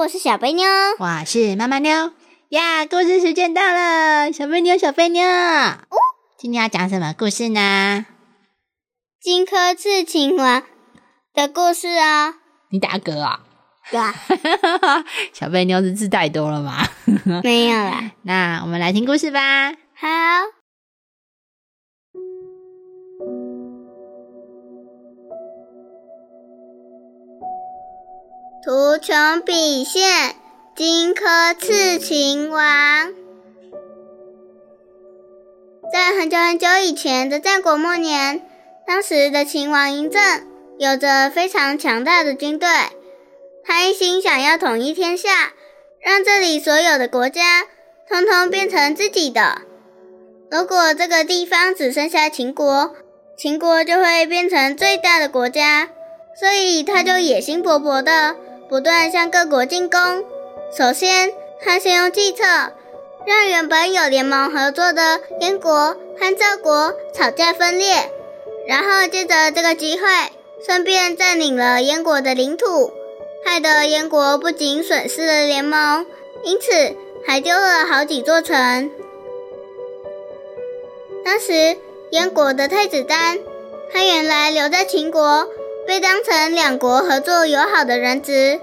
我是小贝妞，我是妈妈妞呀。故事时间到了，小贝妞，小贝妞，哦，今天要讲什么故事呢？荆轲刺秦王的故事啊。你打嗝啊？对啊。小贝妞是字太多了吗？没有啦。那我们来听故事吧。好。图穷匕现，荆轲刺秦王。在很久很久以前的战国末年，当时的秦王嬴政有着非常强大的军队，他一心想要统一天下，让这里所有的国家通通变成自己的。如果这个地方只剩下秦国，秦国就会变成最大的国家，所以他就野心勃勃的。不断向各国进攻。首先，他先用计策，让原本有联盟合作的燕国和赵国吵架分裂，然后借着这个机会，顺便占领了燕国的领土，害得燕国不仅损失了联盟，因此还丢了好几座城。当时，燕国的太子丹，他原来留在秦国。被当成两国合作友好的人质，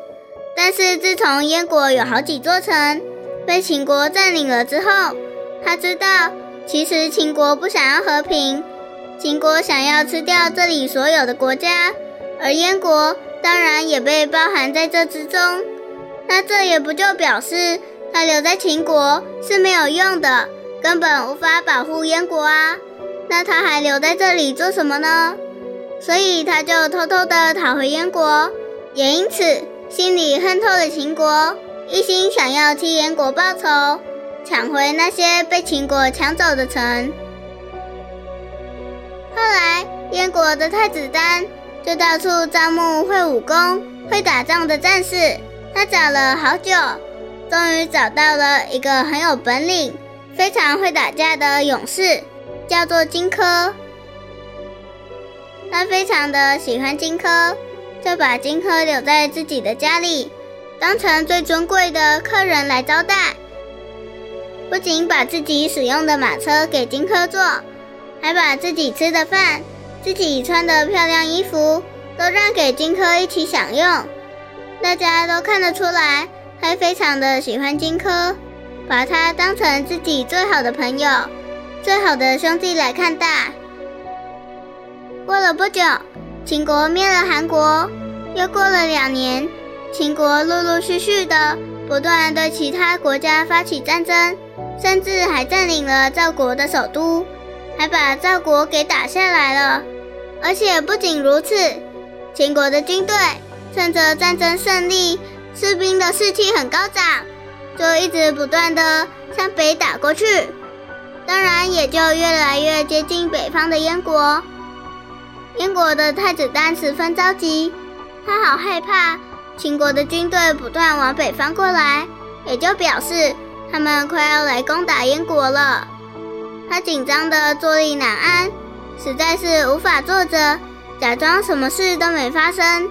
但是自从燕国有好几座城被秦国占领了之后，他知道其实秦国不想要和平，秦国想要吃掉这里所有的国家，而燕国当然也被包含在这之中。那这也不就表示他留在秦国是没有用的，根本无法保护燕国啊？那他还留在这里做什么呢？所以他就偷偷的逃回燕国，也因此心里恨透了秦国，一心想要替燕国报仇，抢回那些被秦国抢走的城。后来燕国的太子丹就到处招募会武功、会打仗的战士，他找了好久，终于找到了一个很有本领、非常会打架的勇士，叫做荆轲。他非常的喜欢荆轲，就把荆轲留在自己的家里，当成最尊贵的客人来招待。不仅把自己使用的马车给荆轲坐，还把自己吃的饭、自己穿的漂亮衣服都让给荆轲一起享用。大家都看得出来，他非常的喜欢荆轲，把他当成自己最好的朋友、最好的兄弟来看待。过了不久，秦国灭了韩国。又过了两年，秦国陆陆续续的不断对其他国家发起战争，甚至还占领了赵国的首都，还把赵国给打下来了。而且不仅如此，秦国的军队趁着战争胜利，士兵的士气很高涨，就一直不断的向北打过去，当然也就越来越接近北方的燕国。燕国的太子丹十分着急，他好害怕秦国的军队不断往北方过来，也就表示他们快要来攻打燕国了。他紧张的坐立难安，实在是无法坐着，假装什么事都没发生，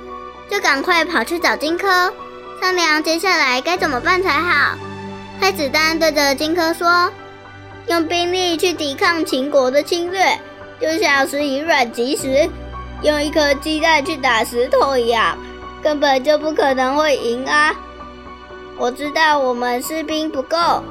就赶快跑去找荆轲商量接下来该怎么办才好。太子丹对着荆轲说：“用兵力去抵抗秦国的侵略。”就像是以软击石，用一颗鸡蛋去打石头一样，根本就不可能会赢啊！我知道我们士兵不够，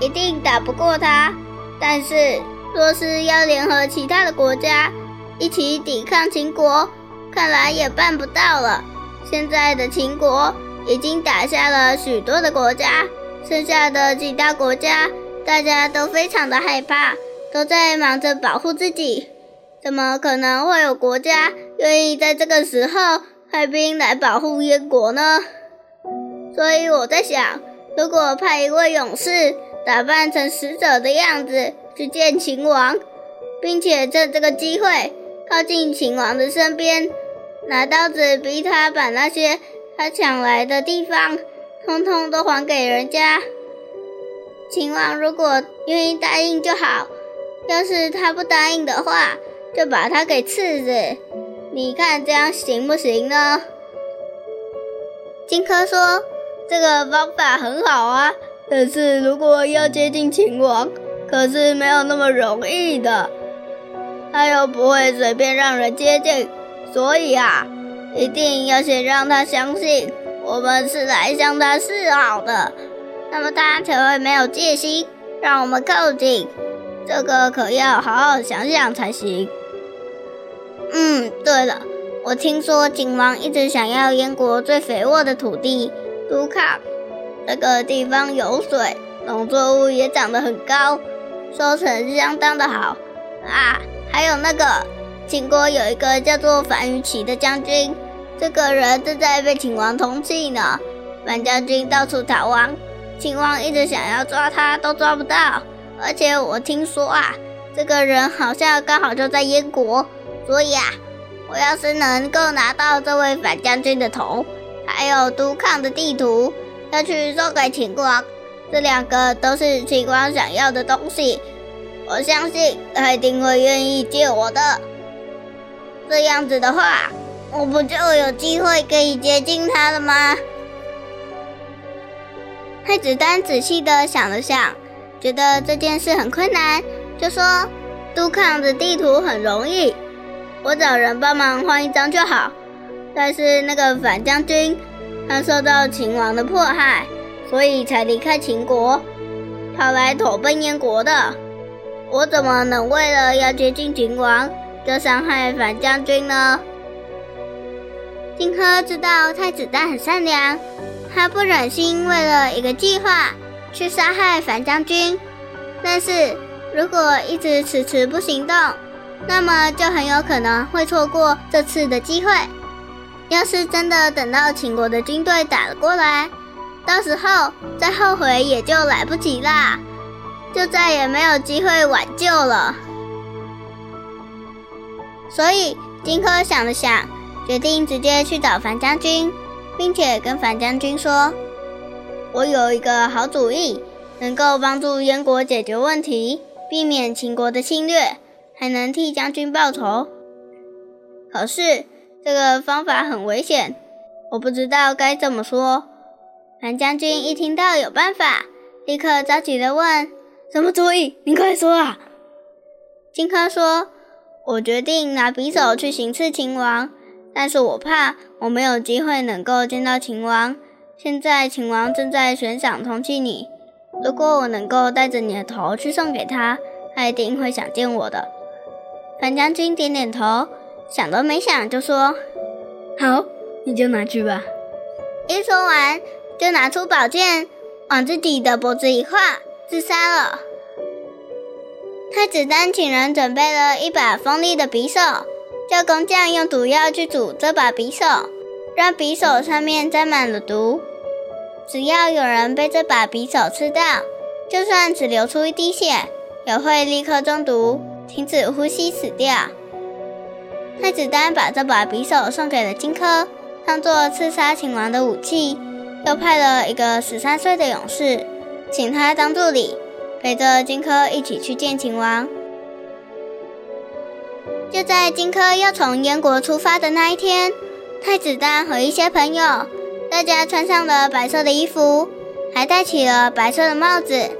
一定打不过他。但是，若是要联合其他的国家一起抵抗秦国，看来也办不到了。现在的秦国已经打下了许多的国家，剩下的几大国家，大家都非常的害怕。都在忙着保护自己，怎么可能会有国家愿意在这个时候派兵来保护燕国呢？所以我在想，如果派一位勇士打扮成使者的样子去见秦王，并且趁这个机会靠近秦王的身边，拿刀子逼他把那些他抢来的地方，通通都还给人家。秦王如果愿意答应就好，要是他不答应的话，就把他给刺死。你看这样行不行呢？荆轲说：“这个方法很好啊，但是如果要接近秦王，可是没有那么容易的。他又不会随便让人接近，所以啊，一定要先让他相信我们是来向他示好的。”那么他才会没有戒心，让我们靠近。这个可要好好想想才行。嗯，对了，我听说景王一直想要燕国最肥沃的土地都抗，这个地方有水，农作物也长得很高，收成相当的好啊。还有那个秦国有一个叫做樊於期的将军，这个人正在被秦王通缉呢。樊将军到处逃亡。秦王一直想要抓他，都抓不到。而且我听说啊，这个人好像刚好就在燕国，所以啊，我要是能够拿到这位反将军的头，还有督抗的地图，要去送给秦王，这两个都是秦王想要的东西，我相信他一定会愿意借我的。这样子的话，我不就有机会可以接近他了吗？太子丹仔细的想了想，觉得这件事很困难，就说：“杜康的地图很容易，我找人帮忙换一张就好。但是那个反将军，他受到秦王的迫害，所以才离开秦国，跑来投奔燕国的。我怎么能为了要接近秦王，就伤害反将军呢？”荆轲知道太子丹很善良。他不忍心为了一个计划去杀害樊将军，但是如果一直迟迟不行动，那么就很有可能会错过这次的机会。要是真的等到秦国的军队打了过来，到时候再后悔也就来不及啦，就再也没有机会挽救了。所以荆轲想了想，决定直接去找樊将军。并且跟樊将军说：“我有一个好主意，能够帮助燕国解决问题，避免秦国的侵略，还能替将军报仇。可是这个方法很危险，我不知道该怎么说。”韩将军一听到有办法，立刻着急地问：“什么主意？你快说啊！”荆轲说：“我决定拿匕首去行刺秦王。”但是我怕我没有机会能够见到秦王。现在秦王正在悬赏通缉你，如果我能够带着你的头去送给他，他一定会想见我的。樊将军点点头，想都没想就说：“好，你就拿去吧。”一说完，就拿出宝剑往自己的脖子一划，自杀了。太子丹请人准备了一把锋利的匕首。叫工匠用毒药去煮这把匕首，让匕首上面沾满了毒。只要有人被这把匕首刺到，就算只流出一滴血，也会立刻中毒，停止呼吸死掉。太子丹把这把匕首送给了荆轲，当做刺杀秦王的武器。又派了一个十三岁的勇士，请他当助理，陪着荆轲一起去见秦王。就在荆轲要从燕国出发的那一天，太子丹和一些朋友，大家穿上了白色的衣服，还戴起了白色的帽子，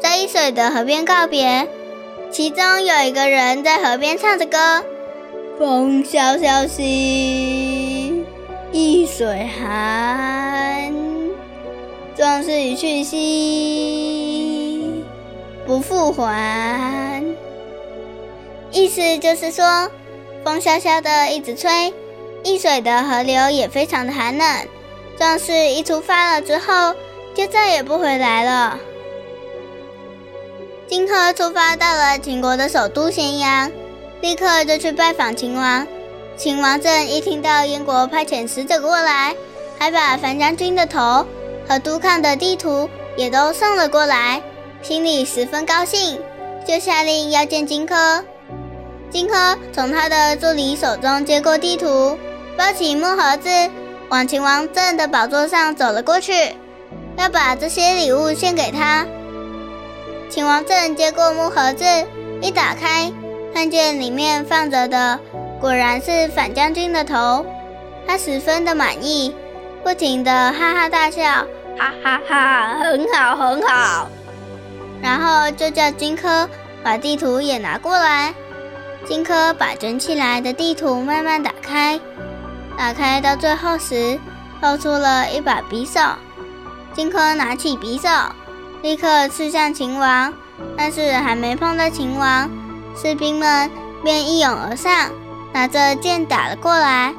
在易水的河边告别。其中有一个人在河边唱着歌：“风萧萧兮易水寒，壮士一去兮不复还。”意思就是说，风萧萧的一直吹，易水的河流也非常的寒冷。壮士一出发了之后，就再也不回来了。荆轲出发到了秦国的首都咸阳，立刻就去拜访秦王。秦王政一听到燕国派遣使者过来，还把樊将军的头和督亢的地图也都送了过来，心里十分高兴，就下令要见荆轲。荆轲从他的助理手中接过地图，抱起木盒子，往秦王政的宝座上走了过去，要把这些礼物献给他。秦王政接过木盒子，一打开，看见里面放着的果然是反将军的头，他十分的满意，不停的哈哈大笑，哈哈哈，很好很好。然后就叫荆轲把地图也拿过来。荆轲把卷起来的地图慢慢打开，打开到最后时，露出了一把匕首。荆轲拿起匕首，立刻刺向秦王，但是还没碰到秦王，士兵们便一涌而上，拿着剑打了过来。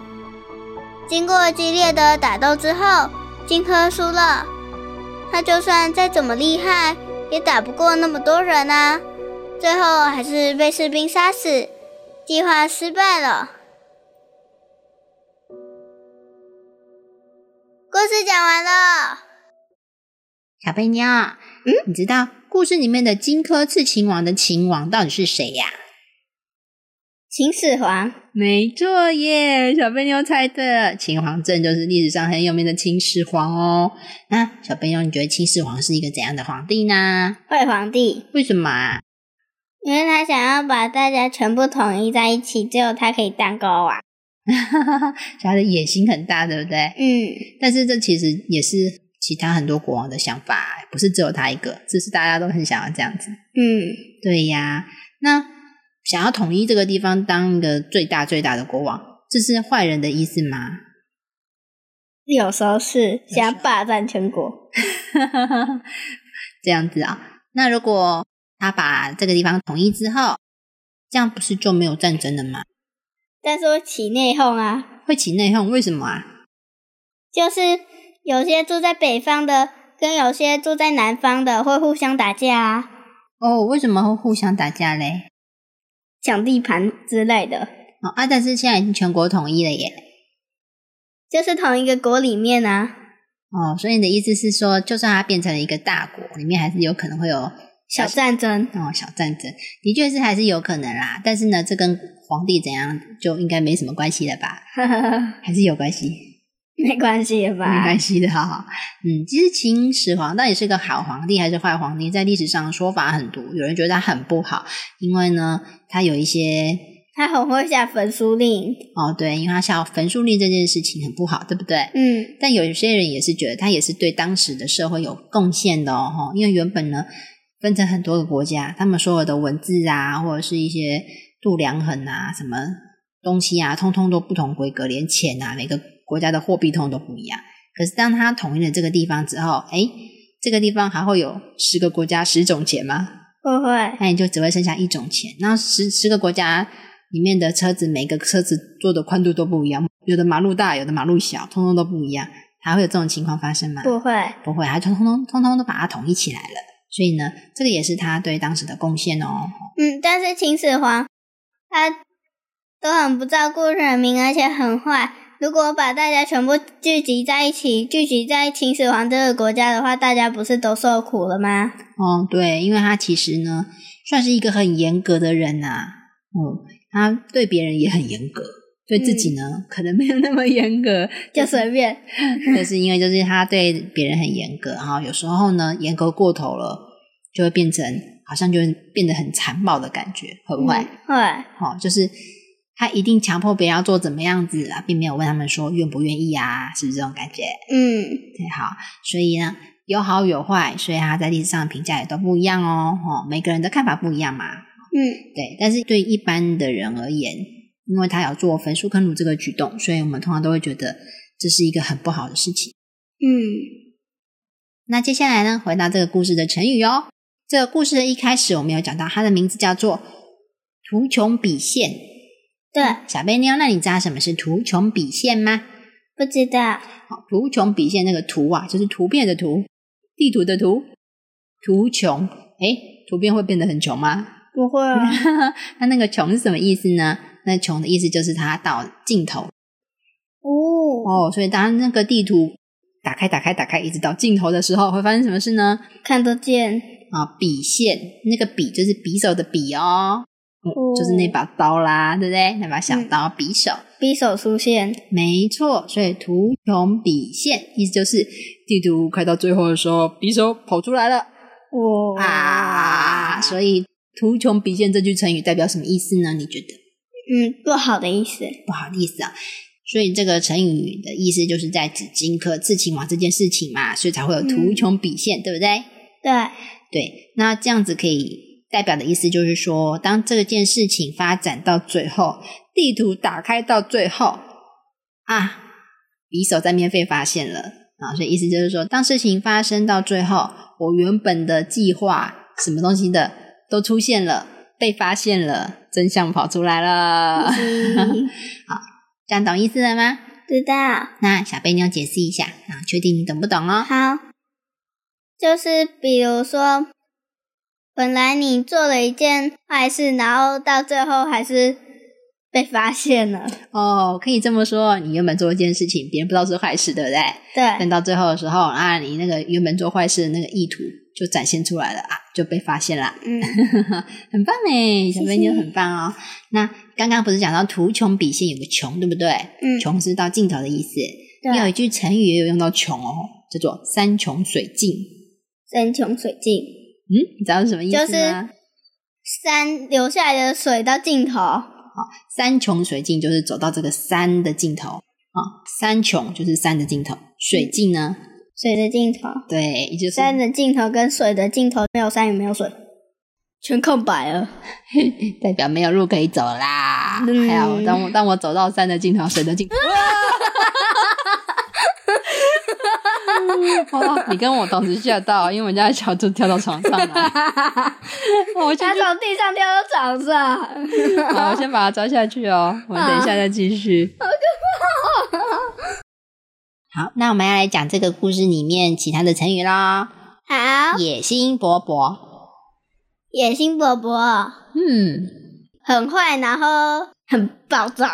经过激烈的打斗之后，荆轲输了。他就算再怎么厉害，也打不过那么多人啊！最后还是被士兵杀死。计划失败了。故事讲完了。小贝妞，嗯，你知道故事里面的荆轲刺秦王的秦王到底是谁呀？秦始皇。没错耶，小贝妞猜对了。秦皇政就是历史上很有名的秦始皇哦。那小贝妞，你觉得秦始皇是一个怎样的皇帝呢？坏皇帝。为什么啊？因为他想要把大家全部统一在一起，只有他可以当国王，他的野心很大，对不对？嗯。但是这其实也是其他很多国王的想法，不是只有他一个，只是大家都很想要这样子。嗯，对呀。那想要统一这个地方，当一个最大最大的国王，这是坏人的意思吗？有时候是想霸占全国，这样子啊。那如果他把这个地方统一之后，这样不是就没有战争了吗？但是会起内讧啊！会起内讧，为什么啊？就是有些住在北方的，跟有些住在南方的会互相打架啊！哦，为什么会互相打架嘞？抢地盘之类的。哦，啊，但是现在已经全国统一了耶！就是同一个国里面啊。哦，所以你的意思是说，就算它变成了一个大国，里面还是有可能会有。小战争哦，小战争的确是还是有可能啦，但是呢，这跟皇帝怎样就应该没什么关系了吧？还是有关系？没关系吧？没关系的哈。嗯，其实秦始皇到底是个好皇帝还是坏皇帝，在历史上说法很多。有人觉得他很不好，因为呢，他有一些 他很会下焚书令哦，对，因为他下焚书令这件事情很不好，对不对？嗯。但有些人也是觉得他也是对当时的社会有贡献的哦，因为原本呢。分成很多个国家，他们所有的文字啊，或者是一些度量衡啊，什么东西啊，通通都不同规格，连钱啊，每个国家的货币通都不一样。可是当他统一了这个地方之后，哎，这个地方还会有十个国家十种钱吗？不会，那你就只会剩下一种钱。那十十个国家里面的车子，每个车子做的宽度都不一样，有的马路大，有的马路小，通通都不一样，还会有这种情况发生吗？不会，不会，还通通通通通都把它统一起来了。所以呢，这个也是他对当时的贡献哦。嗯，但是秦始皇他都很不照顾人民，而且很坏。如果把大家全部聚集在一起，聚集在秦始皇这个国家的话，大家不是都受苦了吗？哦，对，因为他其实呢，算是一个很严格的人呐。嗯，他对别人也很严格，对自己呢，可能没有那么严格，就随便。就是因为就是他对别人很严格，然后有时候呢，严格过头了。就会变成好像就变得很残暴的感觉，会不会？会，好，就是他一定强迫别人要做怎么样子啊，并没有问他们说愿不愿意啊，是不是这种感觉？嗯，对，好，所以呢，有好有坏，所以他在历史上评价也都不一样哦，哦，每个人的看法不一样嘛，嗯，对，但是对一般的人而言，因为他要做焚书坑儒这个举动，所以我们通常都会觉得这是一个很不好的事情。嗯，那接下来呢，回到这个故事的成语哦。这个故事的一开始，我们有讲到，它的名字叫做“图穷匕现”。对，小贝妞，那你知道什么是“图穷匕现”吗？不知道。好，“图穷匕现”那个“图”啊，就是图片的“图”，地图的“图”。图穷，哎，图片会变得很穷吗？不会啊。那那个“穷”是什么意思呢？那穷的意思就是它到尽头哦哦，所以当那个地图打开、打开、打开，一直到尽头的时候，会发生什么事呢？看得见，啊，笔线那个笔就是匕首的笔哦，嗯就是那把刀啦，对不对？那把小刀，匕首，匕首出现，没错。所以图穷匕现，意思就是地图开到最后的时候，匕首跑出来了哇啊！所以图穷匕现这句成语代表什么意思呢？你觉得？嗯，不好的意思，不好意思啊。所以这个成语的意思就是在指荆轲刺秦王这件事情嘛，所以才会有图穷匕现，对不对？对，对，那这样子可以代表的意思就是说，当这件事情发展到最后，地图打开到最后啊，匕首在面被发现了啊，所以意思就是说，当事情发生到最后，我原本的计划什么东西的都出现了，被发现了，真相跑出来了。好这样懂意思了吗？知道。那小贝妞解释一下啊，确定你懂不懂哦？好，就是比如说，本来你做了一件坏事，然后到最后还是被发现了。哦，可以这么说，你原本做一件事情，别人不知道是坏事，对不对？但对，到最后的时候啊，你那个原本做坏事的那个意图就展现出来了啊，就被发现了，嗯，很棒诶，小贝妞很棒哦。那刚刚不是讲到图穷匕现有个穷，对不对？嗯穷是到尽头的意思。对有一句成语也有用到穷哦，叫做山穷水尽。山穷水尽，嗯，你知道是什么意思吗？就是山流下来的水到尽头。山穷水尽就是走到这个山的尽头啊，山穷就是山的尽头，水尽呢，水的尽头，对，也就是山的尽头跟水的尽头没有山也没有水，全空白了。代表没有路可以走啦。嗯还有，当我当我走到山的尽头，水的尽头。哇！你跟我同时吓到，因为我家的小猪跳到床上来。我先从地上跳到床上，好，我先把它抓下去哦。我们等一下再继续。好，那我们要来讲这个故事里面其他的成语啦。好，野心勃勃，野心勃勃，嗯，很坏，然后很暴躁。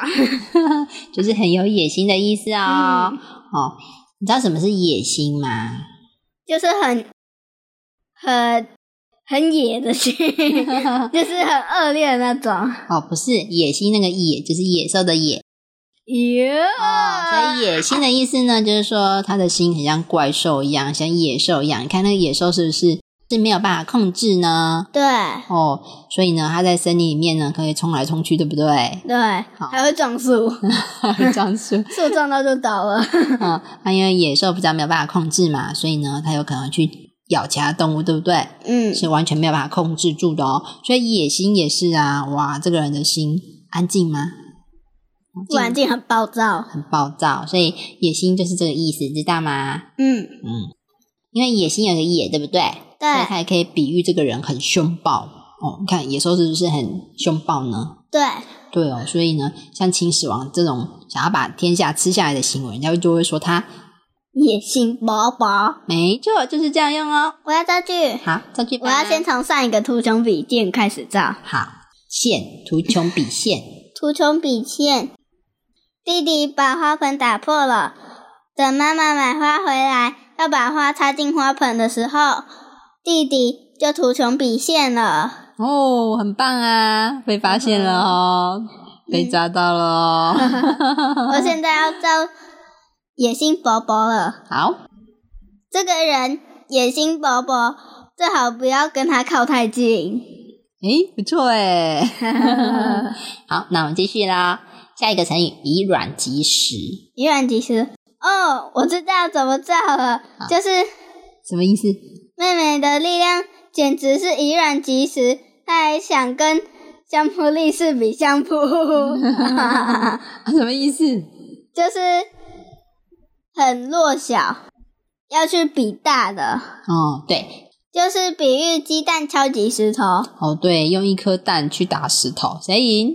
就是很有野心的意思哦。嗯哦，你知道什么是野心吗？就是很很很野的心，就是很恶劣的那种。哦，不是野心那个野，就是野兽的野哟哦。所以野心的意思呢，就是说他的心很像怪兽一样，像野兽一样。你看那个野兽是不是是没有办法控制呢？对哦，所以呢，它在森林里面呢可以冲来冲去，对不对？对，好还会撞树，这样说，树撞到就倒了。嗯，那因为野兽比较没有办法控制嘛，所以呢，它有可能去咬其他动物，对不对？嗯，是完全没有办法控制住的哦。所以野心也是啊，哇，这个人的心安静吗？不安静很暴躁。很暴躁，所以野心就是这个意思，知道吗？嗯，嗯，因为野心有个野，对不对？对所以它也可以比喻这个人很凶暴哦。你看野兽是不是很凶暴呢？对，对哦，所以呢，像秦始皇这种想要把天下吃下来的行为，人家就会说他野心勃勃。没错，就是这样用哦。我要造句，好，造句我要先从上一个图穷匕见开始造。好现图穷匕现，图穷匕见，弟弟把花盆打破了。等妈妈买花回来，要把花插进花盆的时候，弟弟就图穷匕现了。哦，很棒啊，被发现了哦，被抓到了哦。我现在要造野心勃勃了。好，这个人野心勃勃，最好不要跟他靠太近。诶，不错诶。好，那我们继续啦。下一个成语以卵击石，以卵击石。哦，我知道怎么造了，就是什么意思？妹妹的力量简直是以卵击石，她还想跟相扑力士比相扑，什么意思？就是很弱小，要去比大的，哦，对，就是比喻鸡蛋敲击石头，哦对，用一颗蛋去打石头，谁赢？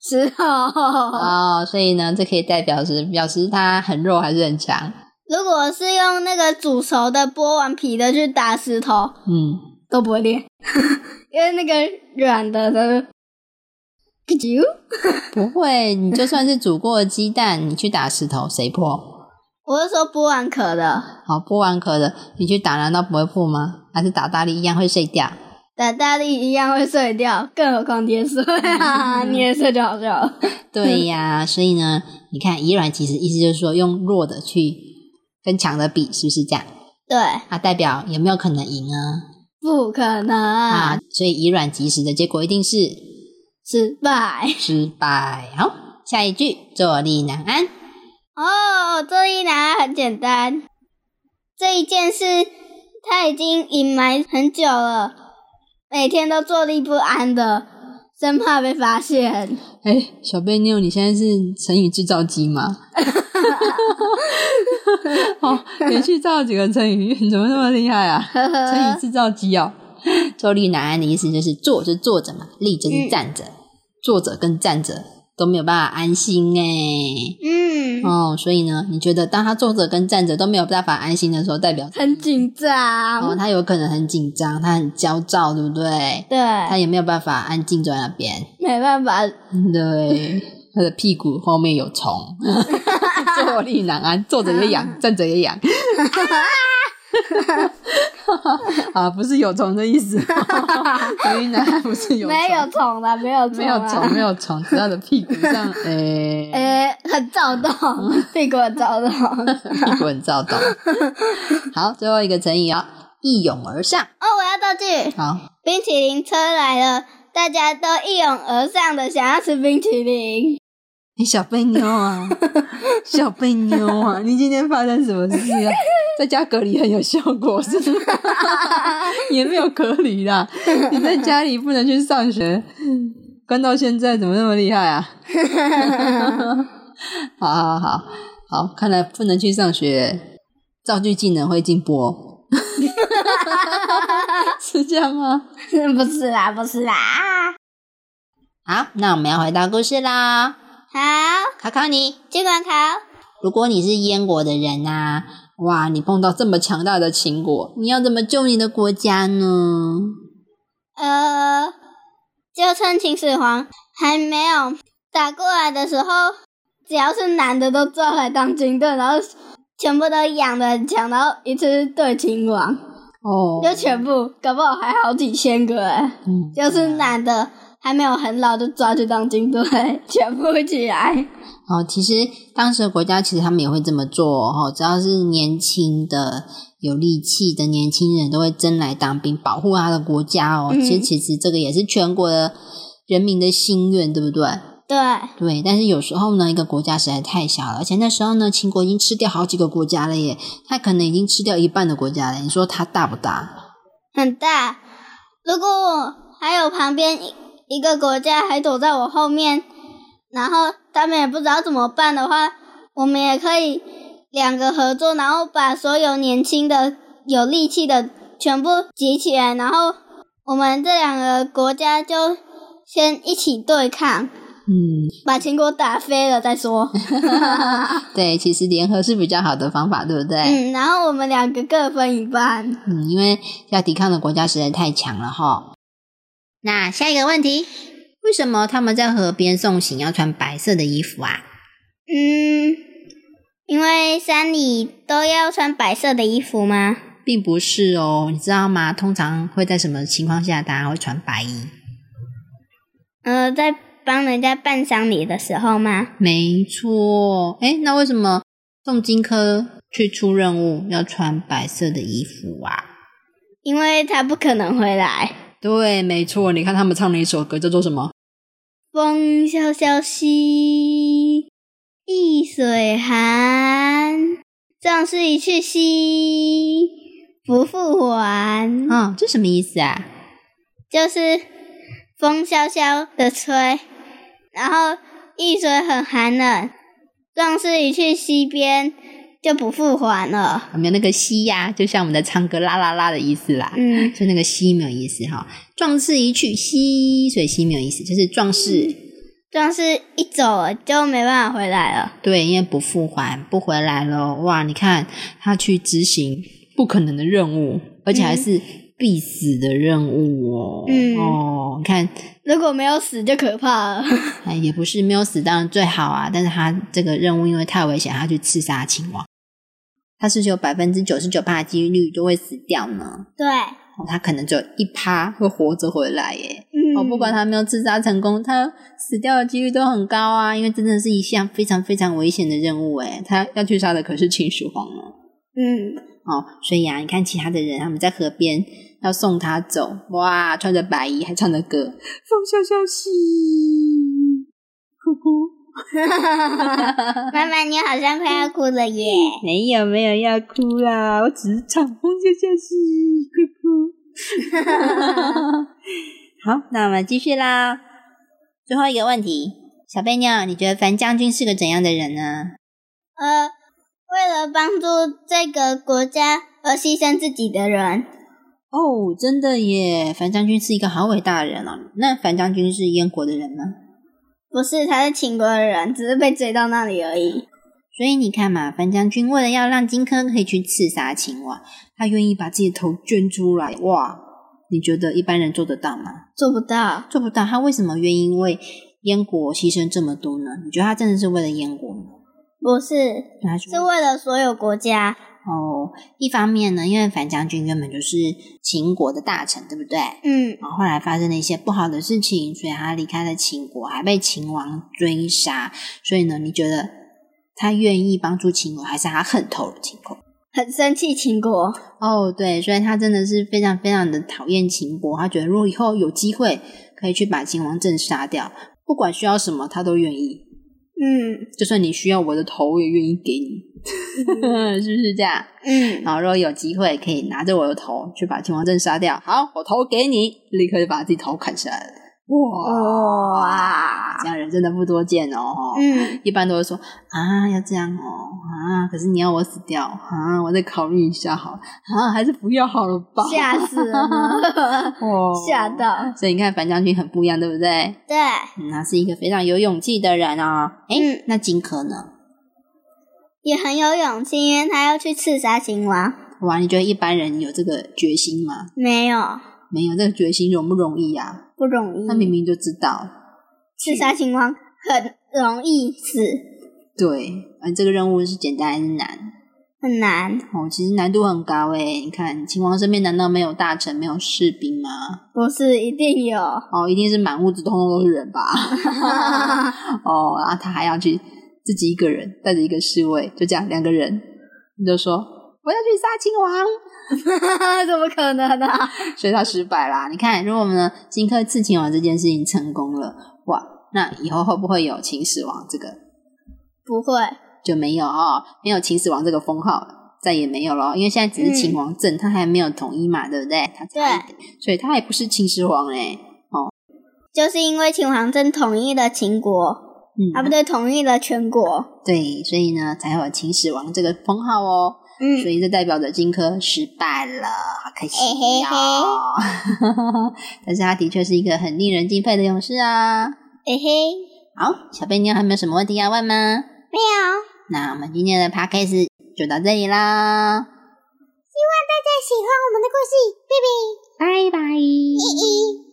石头。哦，所以呢，这可以代表是表示他很弱还是很强？如果是用那个煮熟的剥完皮的去打石头，嗯，都不会裂，因为那个软的的啾，不会，你就算是煮过的鸡蛋，你去打石头，谁破？我是说剥完壳的，好，剥完壳的，你去打，难道不会破吗？还是打大力一样会碎掉？打大力一样会碎掉，更何况捏碎啊，捏碎就好笑了。对呀，所以呢，你看以软其实，意思就是说用弱的去跟强的比，是不是这样？对，啊，代表有没有可能赢啊？不可能啊，所以以卵击石的结果一定是失败。失败。好，下一句坐立难安。哦，坐立难安很简单，这一件事他已经隐瞒很久了，每天都坐立不安的，生怕被发现。哎，小贝妞，你现在是成语制造机吗？哦，连续造了几个成语，怎么那么厉害啊？成语制造机哦。坐立难安的意思就是坐就坐着嘛，立就是站着，坐着跟站着都没有办法安心哎。嗯，哦，所以呢，你觉得当他坐着跟站着都没有办法安心的时候，代表很紧张。哦，他有可能很紧张，他很焦躁，对不对？对，他也没有办法安静坐在那边。没办法，对，他的屁股后面有虫，坐立难安，坐着也痒，站着也痒。啊，不是有虫的意思，坐立难安不是有没有虫的，没有没有虫，没有虫，只他的屁股上，诶诶，很躁动，屁股很躁动，屁股很躁动。好，最后一个成语啊，一涌而上。哦，我要道具。好，冰淇淋车来了，大家都一涌而上的想要吃冰淇淋。你小贝妞啊，小贝妞啊，你今天发生什么事啊？在家隔离很有效果是吗？也没有隔离啦，你在家里不能去上学，关到现在怎么那么厉害啊？好好好好，看来不能去上学，造句技能会进步哦。是这样吗？不是啦，不是啦。好，那我们要回到故事啦。好，考考你，尽管考。如果你是燕国的人呐、哇，你碰到这么强大的秦国，你要怎么救你的国家呢？呃，就趁秦始皇还没有打过来的时候，只要是男的都抓来当军队，然后全部都养的很强，然后一次对秦王，哦。就全部，搞不好还好几千个哎，嗯就是男的还没有很老就抓去当军队，全部起来。哦，其实当时的国家其实他们也会这么做哦，只要是年轻的、有力气的年轻人，都会争来当兵，保护他的国家哦。嗯其实，其实这个也是全国的人民的心愿，对不对？对，对，但是有时候呢，一个国家实在太小了，而且那时候呢，秦国已经吃掉好几个国家了耶，他可能已经吃掉一半的国家了。你说他大不大？很大。如果我还有旁边一一个国家还躲在我后面，然后他们也不知道怎么办的话，我们也可以两个合作，然后把所有年轻的、有力气的全部集起来，然后我们这两个国家就先一起对抗，嗯，把秦国打飞了再说。对，其实联合是比较好的方法，对不对？嗯，然后我们两个各分一半。嗯，因为要抵抗的国家实在太强了哈。那下一个问题，为什么他们在河边送行要穿白色的衣服啊？嗯，因为山里都要穿白色的衣服吗？并不是哦，你知道吗？通常会在什么情况下大家会穿白衣？呃，在帮人家办丧礼的时候吗？没错，诶，那为什么宋金科去出任务要穿白色的衣服啊？因为他不可能回来。对，没错，你看他们唱了一首歌，叫做什么？风萧萧兮易水寒，壮士一去兮不复还。啊、这什么意思啊？就是风萧萧的吹，然后易水很寒冷，壮士一去溪边就不复还了。有没有那个西呀、就像我们在唱歌啦啦啦的意思啦。嗯，就那个西没有意思哈，壮士一去西，所以西没有意思，就是壮士、壮士一走了就没办法回来了。对，因为不复还不回来了，哇！你看他去执行不可能的任务，而且还是必死的任务哦。嗯哦，你看，如果没有死就可怕了。哎，也不是没有死当然最好啊，但是他这个任务因为太危险，他去刺杀秦王，他是不是有百分之九十九趴的几率都会死掉呢？对，哦，他可能只有一趴会活着回来耶。嗯哦，不管他有没有刺杀成功，他死掉的几率都很高啊，因为真的是一项非常非常危险的任务诶他要去杀的可是秦始皇呢。嗯，哦，所以啊，你看其他的人，他们在河边要送他走，哇，穿着白衣还唱着歌，风萧萧兮，哭哭。妈妈，你好像快要哭了耶。没有没有要哭啦，我只是唱风萧萧兮，哭哭。好，那我们继续啦。最后一个问题，小贝妞，你觉得樊将军是个怎样的人呢？呃，为了帮助这个国家而牺牲自己的人，哦，真的耶，樊将军是一个好伟大的人哦。那樊将军是燕国的人吗？不是他是秦国的人，只是被追到那里而已。所以你看嘛，樊将军为了要让荆轲可以去刺杀秦王，他愿意把自己的头捐出来。哇，你觉得一般人做得到吗？做不到，做不到。他为什么愿意为燕国牺牲这么多呢？你觉得他真的是为了燕国吗？不是，是为了所有国家。哦，一方面呢，因为樊将军原本就是秦国的大臣，对不对？嗯，然后后来发生了一些不好的事情，所以他离开了秦国，还被秦王追杀。所以呢，你觉得他愿意帮助秦国，还是他恨透了秦国？很生气秦国。哦，对，所以他真的是非常非常的讨厌秦国。他觉得如果以后有机会可以去把秦王政杀掉，不管需要什么，他都愿意。嗯就算你需要我的头，我也愿意给你，是不是这样？嗯，然后如果有机会可以拿着我的头去把秦王政杀掉，好，我头给你，立刻就把自己头砍下来了。哇哇，这样人真的不多见哦。嗯，一般都会说啊，要这样哦啊，可是你要我死掉啊，我再考虑一下好了啊，还是不要好了吧。吓死了呢，哇吓到。所以你看樊将军很不一样，对不对？对，嗯，他是一个非常有勇气的人哦。哎、嗯那荆轲呢？也很有勇气，因为他要去刺杀秦王。哇，你觉得一般人有这个决心吗？没有，没有，这个决心容不容易啊？不容易。他明明就知道，刺杀秦王很容易死，对，啊，这个任务是简单还是难？很难。哦，其实难度很高诶。你看，秦王身边难道没有大臣、没有士兵吗？不是一定有。哦，一定是满屋子通通都是人吧？哦，然后他还要去自己一个人带着一个侍卫，就这样两个人，你就说我要去杀秦王，怎么可能呢、所以他失败啦。你看，如果我们呢荆轲刺秦王这件事情成功了，哇，那以后会不会有秦始皇这个不会。就没有哦，没有秦始皇这个封号了，再也没有了哦，因为现在只是秦王政，他还没有统一嘛，对不对？他差一点，所以他还不是秦始皇嘞。就是因为秦王政统一了秦国，嗯，啊不对，统一了全国。对，所以呢才有秦始皇这个封号哦。嗯所以这代表着荆轲失败了，好可惜嘿嘿哦。但是他的确是一个很令人敬佩的勇士啊。嘿嘿，好，小贝妞还有没有什么问题要问吗？没有。那我们今天的 podcast 就到这里啦，希望大家喜欢我们的故事，拜拜。拜拜。